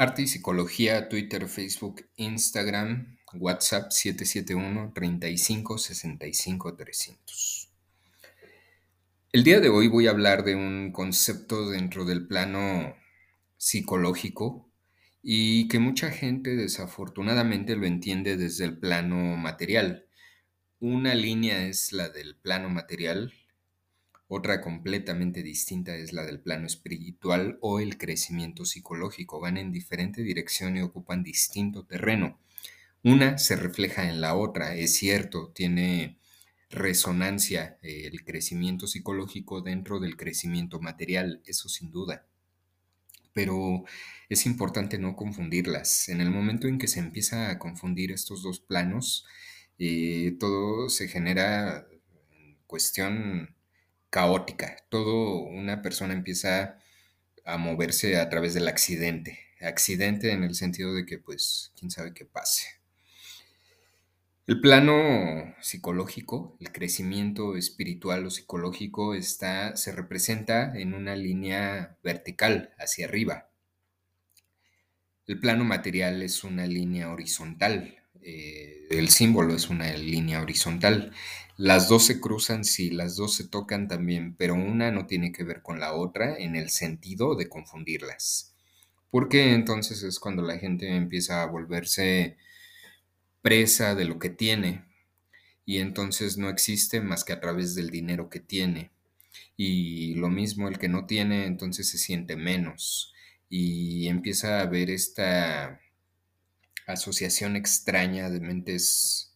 Arte y Psicología, Twitter, Facebook, Instagram, WhatsApp 771-3565-300. El día de hoy voy a hablar de un concepto dentro del plano psicológico y que mucha gente desafortunadamente lo entiende desde el plano material. Una línea es la del plano material otra completamente distinta es la del plano espiritual o el crecimiento psicológico. Van en diferente dirección y ocupan distinto terreno. Una se refleja en la otra, es cierto, tiene resonancia el crecimiento psicológico dentro del crecimiento material, eso sin duda. Pero es importante no confundirlas. En el momento en que se empieza a confundir estos dos planos, eh, todo se genera en cuestión caótica. Todo una persona empieza a moverse a través del accidente. Accidente en el sentido de que, pues, quién sabe qué pase. El plano psicológico, el crecimiento espiritual o psicológico está, se representa en una línea vertical hacia arriba. El plano material es una línea horizontal eh, el símbolo es una línea horizontal. Las dos se cruzan, sí, las dos se tocan también, pero una no tiene que ver con la otra en el sentido de confundirlas. Porque entonces es cuando la gente empieza a volverse presa de lo que tiene y entonces no existe más que a través del dinero que tiene. Y lo mismo el que no tiene, entonces se siente menos y empieza a ver esta asociación extraña de mentes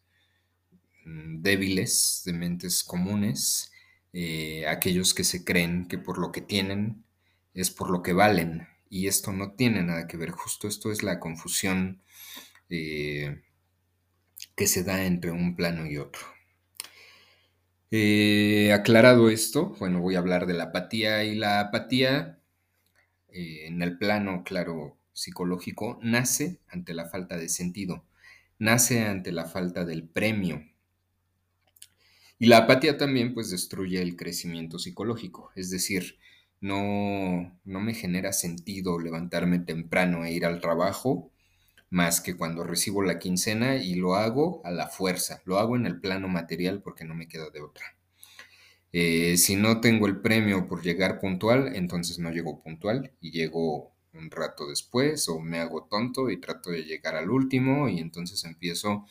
mm, débiles, de mentes comunes, eh, aquellos que se creen que por lo que tienen es por lo que valen. Y esto no tiene nada que ver, justo esto es la confusión eh, que se da entre un plano y otro. Eh, aclarado esto, bueno, voy a hablar de la apatía y la apatía en el plano, claro, psicológico nace ante la falta de sentido, nace ante la falta del premio. Y la apatía también pues destruye el crecimiento psicológico, es decir, no, no me genera sentido levantarme temprano e ir al trabajo más que cuando recibo la quincena y lo hago a la fuerza, lo hago en el plano material porque no me queda de otra. Eh, si no tengo el premio por llegar puntual, entonces no llego puntual y llego un rato después o me hago tonto y trato de llegar al último y entonces empiezo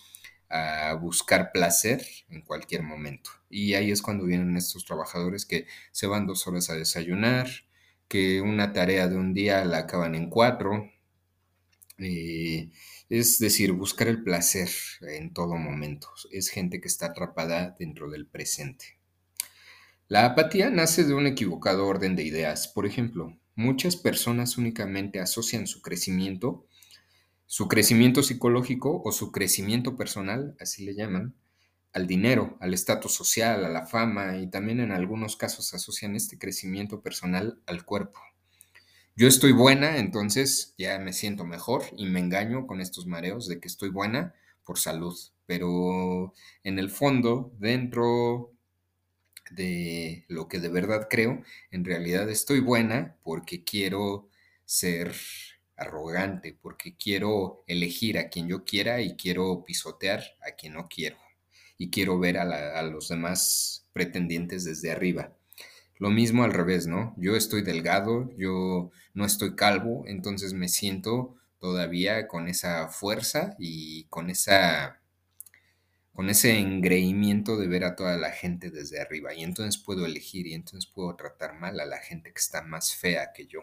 a buscar placer en cualquier momento. Y ahí es cuando vienen estos trabajadores que se van dos horas a desayunar, que una tarea de un día la acaban en cuatro. Eh, es decir, buscar el placer en todo momento. Es gente que está atrapada dentro del presente. La apatía nace de un equivocado orden de ideas. Por ejemplo, Muchas personas únicamente asocian su crecimiento, su crecimiento psicológico o su crecimiento personal, así le llaman, al dinero, al estatus social, a la fama y también en algunos casos asocian este crecimiento personal al cuerpo. Yo estoy buena, entonces ya me siento mejor y me engaño con estos mareos de que estoy buena por salud, pero en el fondo, dentro de lo que de verdad creo, en realidad estoy buena porque quiero ser arrogante, porque quiero elegir a quien yo quiera y quiero pisotear a quien no quiero. Y quiero ver a, los demás pretendientes desde arriba. Lo mismo al revés, ¿no? Yo estoy delgado, yo no estoy calvo, entonces me siento todavía con esa fuerza y con esa con ese engreimiento de ver a toda la gente desde arriba y entonces puedo elegir y entonces puedo tratar mal a la gente que está más fea que yo.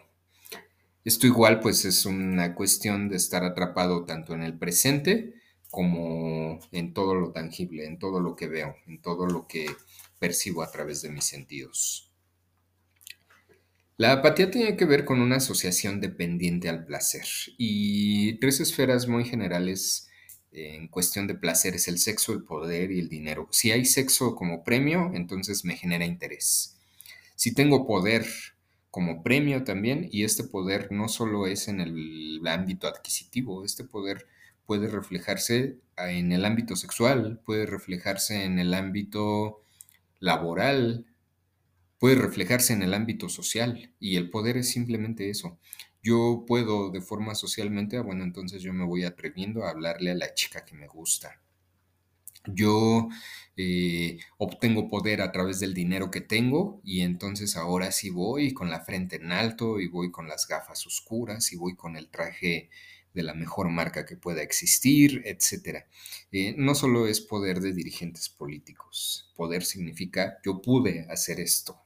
Esto igual pues es una cuestión de estar atrapado tanto en el presente como en todo lo tangible, en todo lo que veo, en todo lo que percibo a través de mis sentidos. La apatía tiene que ver con una asociación dependiente al placer y tres esferas muy generales en cuestión de placer es el sexo, el poder y el dinero. Si hay sexo como premio, entonces me genera interés. Si tengo poder como premio también, y este poder no solo es en el ámbito adquisitivo, este poder puede reflejarse en el ámbito sexual, puede reflejarse en el ámbito laboral, puede reflejarse en el ámbito social, y el poder es simplemente eso. Yo puedo de forma socialmente, ah, bueno, entonces yo me voy atreviendo a hablarle a la chica que me gusta. Yo eh, obtengo poder a través del dinero que tengo y entonces ahora sí voy con la frente en alto y voy con las gafas oscuras y voy con el traje de la mejor marca que pueda existir, etc. Eh, no solo es poder de dirigentes políticos, poder significa yo pude hacer esto.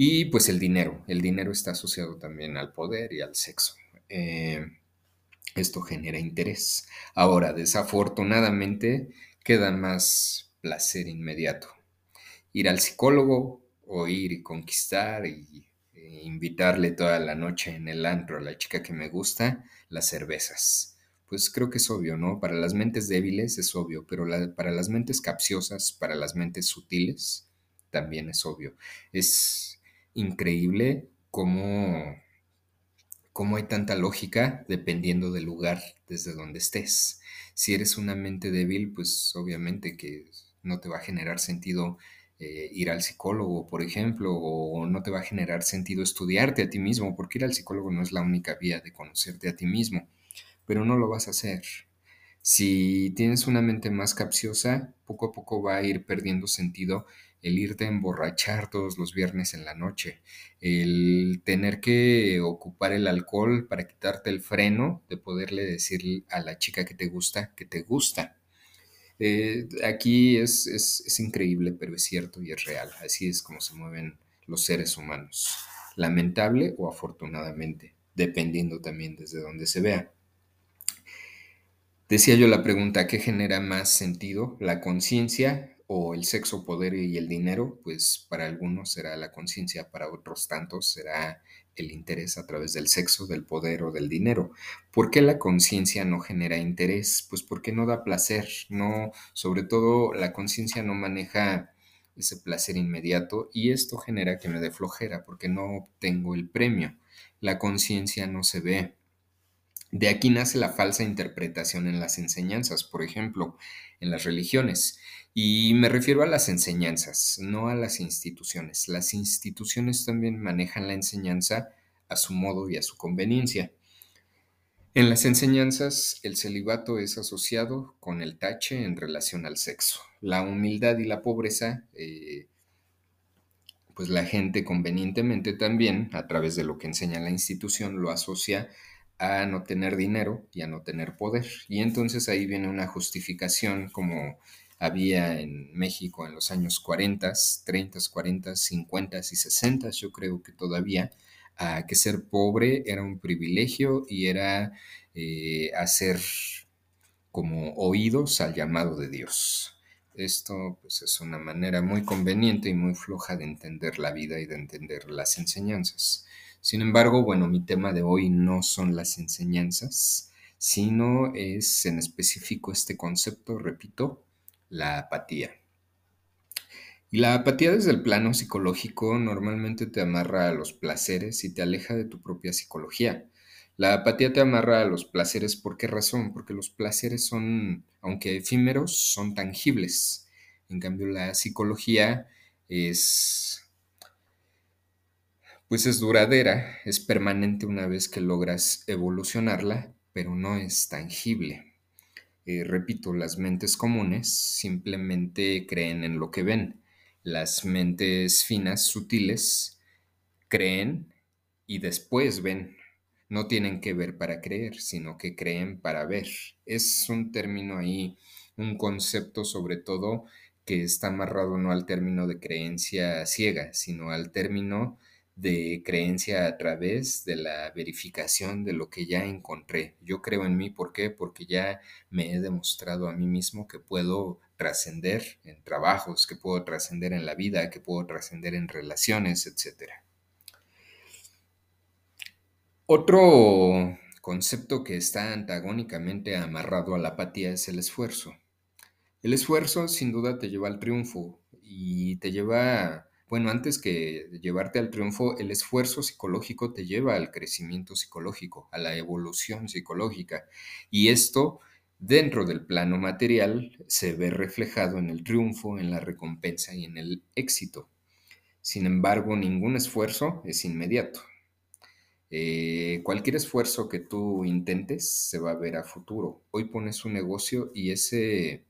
Y pues el dinero, el dinero está asociado también al poder y al sexo. Eh, esto genera interés. Ahora, desafortunadamente, queda más placer inmediato. Ir al psicólogo o ir y conquistar y e invitarle toda la noche en el antro a la chica que me gusta, las cervezas. Pues creo que es obvio, ¿no? Para las mentes débiles es obvio, pero para las mentes capciosas, para las mentes sutiles, también es obvio. Es increíble cómo, cómo hay tanta lógica dependiendo del lugar desde donde estés. Si eres una mente débil, pues obviamente que no te va a generar sentido eh, ir al psicólogo, por ejemplo, o no te va a generar sentido estudiarte a ti mismo, porque ir al psicólogo no es la única vía de conocerte a ti mismo, pero no lo vas a hacer. Si tienes una mente más capciosa, poco a poco va a ir perdiendo sentido el irte a emborrachar todos los viernes en la noche, el tener que ocupar el alcohol para quitarte el freno de poderle decir a la chica que te gusta que te gusta. Eh, aquí es, es, increíble, pero es cierto y es real. Así es como se mueven los seres humanos. Lamentable o afortunadamente, dependiendo también desde donde se vea. Decía yo la pregunta, ¿qué genera más sentido? ¿La conciencia o el sexo, poder y el dinero, pues para algunos será la conciencia, para otros tantos será el interés a través del sexo, del poder o del dinero. ¿Por qué la conciencia no genera interés? Pues porque no da placer, no, sobre todo la conciencia no maneja ese placer inmediato y esto genera que me dé flojera porque no obtengo el premio. La conciencia no se ve, de aquí nace la falsa interpretación en las enseñanzas, por ejemplo, en las religiones. Y me refiero a las enseñanzas, no a las instituciones. Las instituciones también manejan la enseñanza a su modo y a su conveniencia. En las enseñanzas, el celibato es asociado con el tache en relación al sexo. La humildad y la pobreza, eh, pues la gente convenientemente también, a través de lo que enseña la institución, lo asocia a no tener dinero y a no tener poder. Y entonces ahí viene una justificación como había en México en los años 40, 30, 40, 50 y 60, yo creo que todavía, a que ser pobre era un privilegio y era eh, hacer como oídos al llamado de Dios. Esto pues, es una manera muy conveniente y muy floja de entender la vida y de entender las enseñanzas. Sin embargo, bueno, mi tema de hoy no son las enseñanzas, sino es en específico este concepto, repito, la apatía. Y la apatía desde el plano psicológico normalmente te amarra a los placeres y te aleja de tu propia psicología. La apatía te amarra a los placeres, ¿por qué razón? Porque los placeres son, aunque efímeros, son tangibles. En cambio, la psicología es pues es duradera, es permanente una vez que logras evolucionarla, pero no es tangible. Eh, repito, las mentes comunes simplemente creen en lo que ven. Las mentes finas, sutiles, creen y después ven. No tienen que ver para creer, sino que creen para ver. Es un término ahí, un concepto sobre todo que está amarrado no al término de creencia ciega, sino al término de creencia a través de la verificación de lo que ya encontré. Yo creo en mí, ¿por qué? Porque ya me he demostrado a mí mismo que puedo trascender en trabajos, que puedo trascender en la vida, que puedo trascender en relaciones, etc. Otro concepto que está antagónicamente amarrado a la apatía es el esfuerzo. El esfuerzo sin duda te lleva al triunfo y te lleva bueno, antes que llevarte al triunfo, el esfuerzo psicológico te lleva al crecimiento psicológico, a la evolución psicológica. Y esto, dentro del plano material, se ve reflejado en el triunfo, en la recompensa y en el éxito. Sin embargo, ningún esfuerzo es inmediato. Eh, cualquier esfuerzo que tú intentes se va a ver a futuro. Hoy pones un negocio y ese,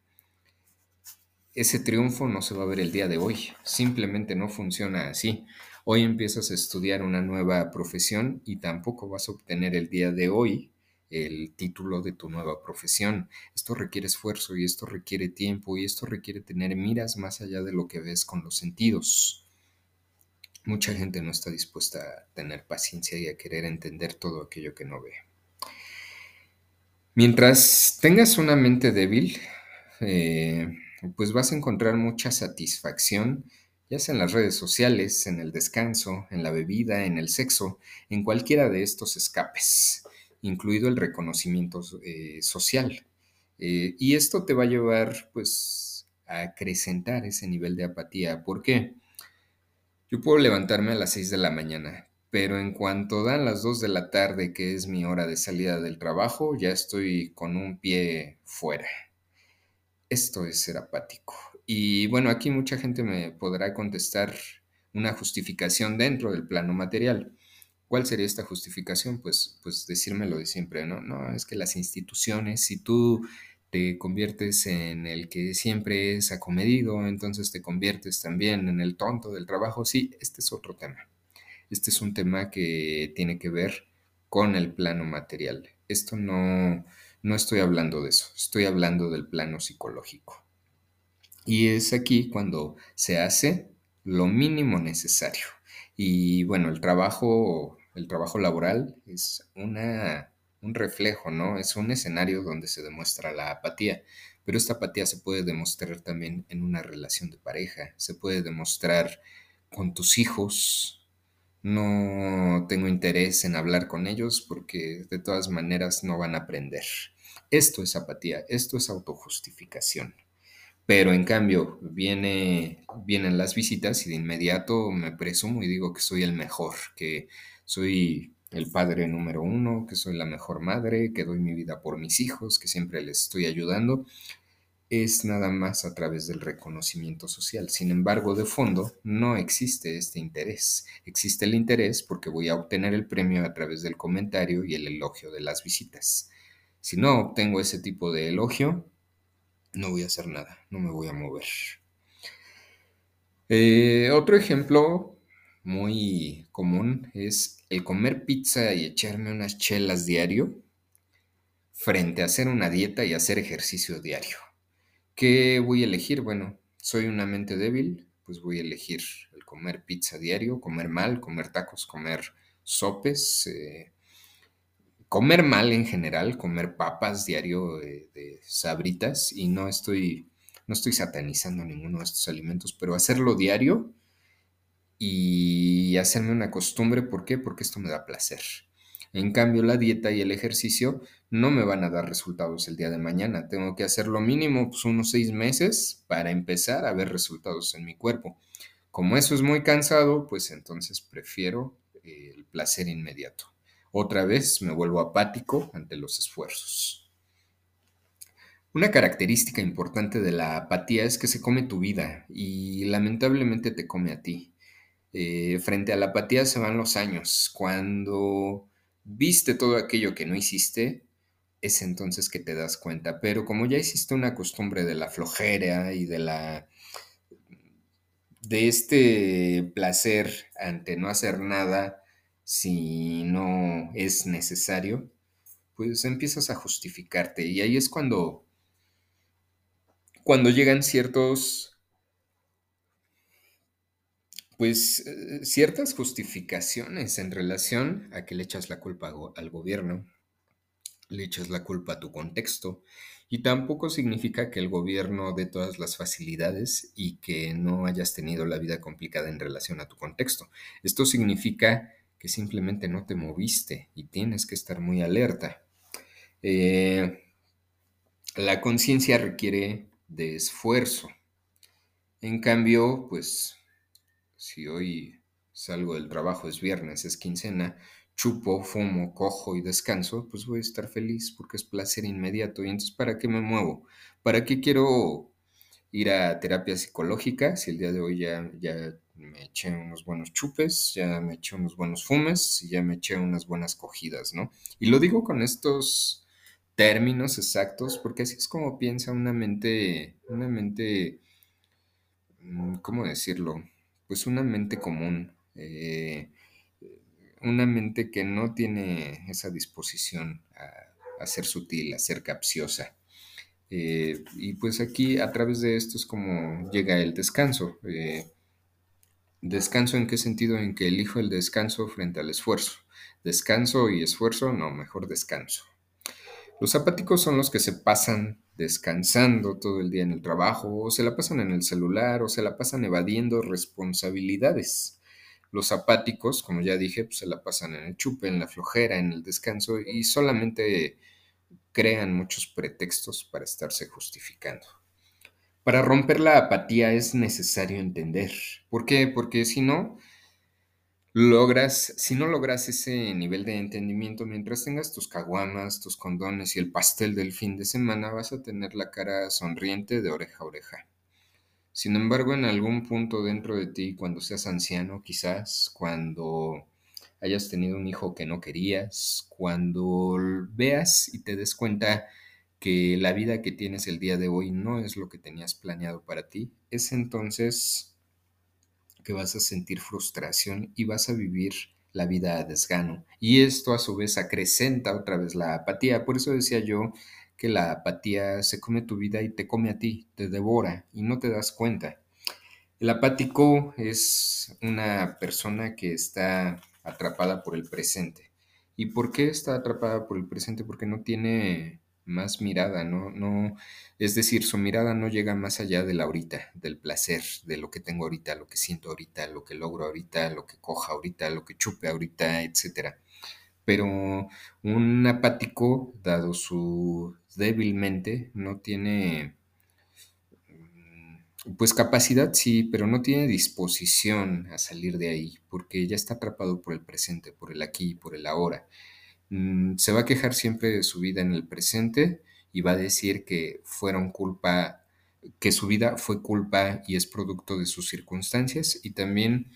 ese triunfo no se va a ver el día de hoy. Simplemente no funciona así. Hoy empiezas a estudiar una nueva profesión y tampoco vas a obtener el día de hoy el título de tu nueva profesión. Esto requiere esfuerzo y esto requiere tiempo y esto requiere tener miras más allá de lo que ves con los sentidos. Mucha gente no está dispuesta a tener paciencia y a querer entender todo aquello que no ve. Mientras tengas una mente débil, eh, pues vas a encontrar mucha satisfacción, ya sea en las redes sociales, en el descanso, en la bebida, en el sexo, en cualquiera de estos escapes, incluido el reconocimiento eh, social. Eh, y esto te va a llevar, pues, a acrecentar ese nivel de apatía. ¿Por qué? Yo puedo levantarme a las 6 de la mañana, pero en cuanto dan las 2 de la tarde, que es mi hora de salida del trabajo, ya estoy con un pie fuera. Esto es ser apático. Y bueno, aquí mucha gente me podrá contestar una justificación dentro del plano material. ¿Cuál sería esta justificación? Pues, pues decirme lo de siempre, ¿no? No, es que las instituciones, si tú te conviertes en el que siempre es acomedido, entonces te conviertes también en el tonto del trabajo. Sí, este es otro tema. Este es un tema que tiene que ver con el plano material. Esto no, no estoy hablando de eso, estoy hablando del plano psicológico. Y es aquí cuando se hace lo mínimo necesario. Y bueno, el trabajo, el trabajo laboral es una, un reflejo, ¿no? Es un escenario donde se demuestra la apatía. Pero esta apatía se puede demostrar también en una relación de pareja, se puede demostrar con tus hijos. No tengo interés en hablar con ellos porque de todas maneras no van a aprender. Esto es apatía, esto es autojustificación. Pero en cambio, viene, vienen las visitas y de inmediato me presumo y digo que soy el mejor, que soy el padre número uno, que soy la mejor madre, que doy mi vida por mis hijos, que siempre les estoy ayudando. Es nada más a través del reconocimiento social. Sin embargo, de fondo, no existe este interés. Existe el interés porque voy a obtener el premio a través del comentario y el elogio de las visitas. Si no obtengo ese tipo de elogio, no voy a hacer nada, no me voy a mover. Eh, otro ejemplo muy común es el comer pizza y echarme unas chelas diario frente a hacer una dieta y hacer ejercicio diario. ¿Qué voy a elegir? Bueno, soy una mente débil, pues voy a elegir el comer pizza diario, comer mal, comer tacos, comer sopes, eh, comer mal en general, comer papas diario de, sabritas y no estoy, no estoy satanizando ninguno de estos alimentos, pero hacerlo diario y hacerme una costumbre, ¿por qué? Porque esto me da placer. En cambio, la dieta y el ejercicio no me van a dar resultados el día de mañana. Tengo que hacer lo mínimo pues, unos seis meses para empezar a ver resultados en mi cuerpo. Como eso es muy cansado, pues entonces prefiero el placer inmediato. Otra vez me vuelvo apático ante los esfuerzos. Una característica importante de la apatía es que se come tu vida y lamentablemente te come a ti. Eh, frente a la apatía se van los años. Cuando viste todo aquello que no hiciste, es entonces que te das cuenta. Pero como ya hiciste una costumbre de la flojera y de la de este placer ante no hacer nada, si no es necesario, pues empiezas a justificarte. Y ahí es cuando, cuando llegan ciertos, pues eh, ciertas justificaciones en relación a que le echas la culpa al gobierno, le echas la culpa a tu contexto, y tampoco significa que el gobierno dé todas las facilidades y que no hayas tenido la vida complicada en relación a tu contexto. Esto significa que simplemente no te moviste y tienes que estar muy alerta. Eh, la conciencia requiere de esfuerzo. En cambio, pues si hoy salgo del trabajo, es viernes, es quincena, chupo, fumo, cojo y descanso, pues voy a estar feliz porque es placer inmediato. Y entonces, ¿para qué me muevo? ¿Para qué quiero ir a terapia psicológica si el día de hoy ya, ya me eché unos buenos chupes, ya me eché unos buenos fumes y ya me eché unas buenas cogidas, ¿no? Y lo digo con estos términos exactos porque así es como piensa una mente, una mente, mm, ¿cómo decirlo? Pues una mente común, eh, una mente que no tiene esa disposición a, ser sutil, a ser capciosa. Eh, y pues aquí a través de esto es como llega el descanso. Eh, ¿Descanso en qué sentido? En que elijo el descanso frente al esfuerzo. Descanso y esfuerzo, no, mejor descanso. Los apáticos son los que se pasan descansando todo el día en el trabajo, o se la pasan en el celular, o se la pasan evadiendo responsabilidades. Los apáticos, como ya dije, pues se la pasan en el chupe, en la flojera, en el descanso y solamente crean muchos pretextos para estarse justificando. Para romper la apatía es necesario entender. ¿Por qué? Porque si no, logras, si no logras ese nivel de entendimiento, mientras tengas tus caguamas, tus condones y el pastel del fin de semana, vas a tener la cara sonriente de oreja a oreja. Sin embargo, en algún punto dentro de ti, cuando seas anciano, quizás, cuando hayas tenido un hijo que no querías, cuando veas y te des cuenta que la vida que tienes el día de hoy no es lo que tenías planeado para ti, es entonces que vas a sentir frustración y vas a vivir la vida a desgano. Y esto a su vez acrecenta otra vez la apatía. Por eso decía yo que la apatía se come tu vida y te come a ti, te devora y no te das cuenta. El apático es una persona que está atrapada por el presente. ¿Y por qué está atrapada por el presente? Porque no tiene más mirada, ¿no? no es decir, su mirada no llega más allá de la ahorita, del placer, de lo que tengo ahorita, lo que siento ahorita, lo que logro ahorita, lo que coja ahorita, lo que chupe ahorita, etc. Pero un apático, dado su débilmente, no tiene pues capacidad sí, pero no tiene disposición a salir de ahí, porque ya está atrapado por el presente, por el aquí, por el ahora. Mm, se va a quejar siempre de su vida en el presente y va a decir que fueron culpa, que su vida fue culpa y es producto de sus circunstancias y también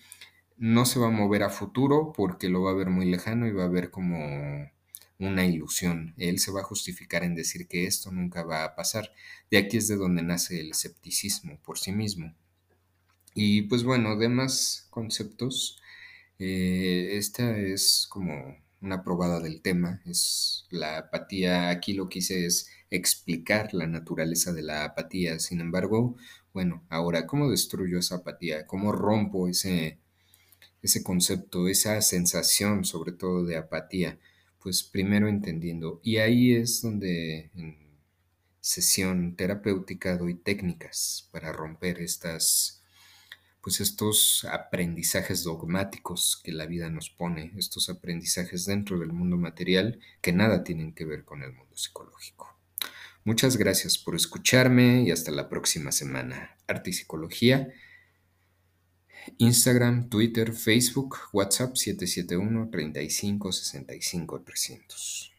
no se va a mover a futuro porque lo va a ver muy lejano y va a ver como una ilusión. Él se va a justificar en decir que esto nunca va a pasar. De aquí es de donde nace el escepticismo por sí mismo. Y pues bueno, demás conceptos. Eh, esta es como una probada del tema. Es la apatía. Aquí lo que hice es explicar la naturaleza de la apatía. Sin embargo, bueno, ahora, ¿cómo destruyo esa apatía? ¿Cómo rompo ese, ese concepto, esa sensación sobre todo de apatía? pues primero entendiendo. Y ahí es donde en sesión terapéutica doy técnicas para romper estas, pues estos aprendizajes dogmáticos que la vida nos pone, estos aprendizajes dentro del mundo material que nada tienen que ver con el mundo psicológico. Muchas gracias por escucharme y hasta la próxima semana. Arte y Psicología Instagram, Twitter, Facebook, WhatsApp 771 35 65 300.